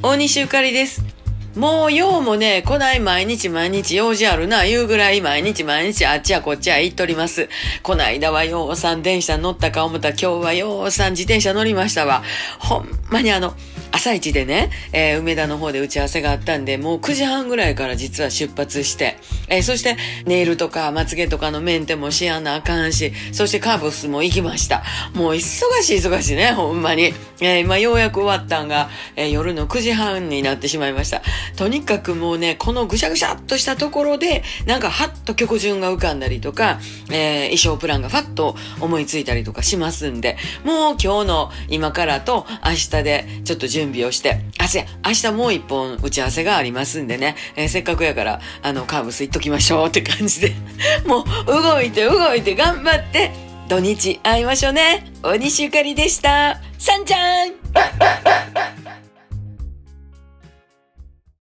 大西ゆかりです。もうようもね、来ない毎日毎日用事あるな、言うぐらい毎日毎日あっちやこっちや行っとります。こないだはようさん電車乗ったか思った今日はようさん自転車乗りましたわ。ほんまにあの、朝一でね、えー梅田の方で打ち合わせがあったんで、もう9時半ぐらいから実は出発して、えーそしてネイルとかまつげとかのメンテもしやなあかんし、そしてカーブスも行きました。もう忙しい忙しいね、ほんまに。えー今ようやく終わったんが、えー夜の9時半になってしまいました。とにかくもうね、このぐしゃぐしゃっとしたところで、なんかハッと曲順が浮かんだりとか、えー衣装プランがファッと思いついたりとかしますんで、もう今日の今からと明日でちょっと準備準備をして、あ、せや、明日もう一本打ち合わせがありますんでね、えーせっかくやから、あの、カーブス行っときましょうって感じで、もう動いて動いて頑張って、土日会いましょうね。大西ゆかりでした。さんちゃん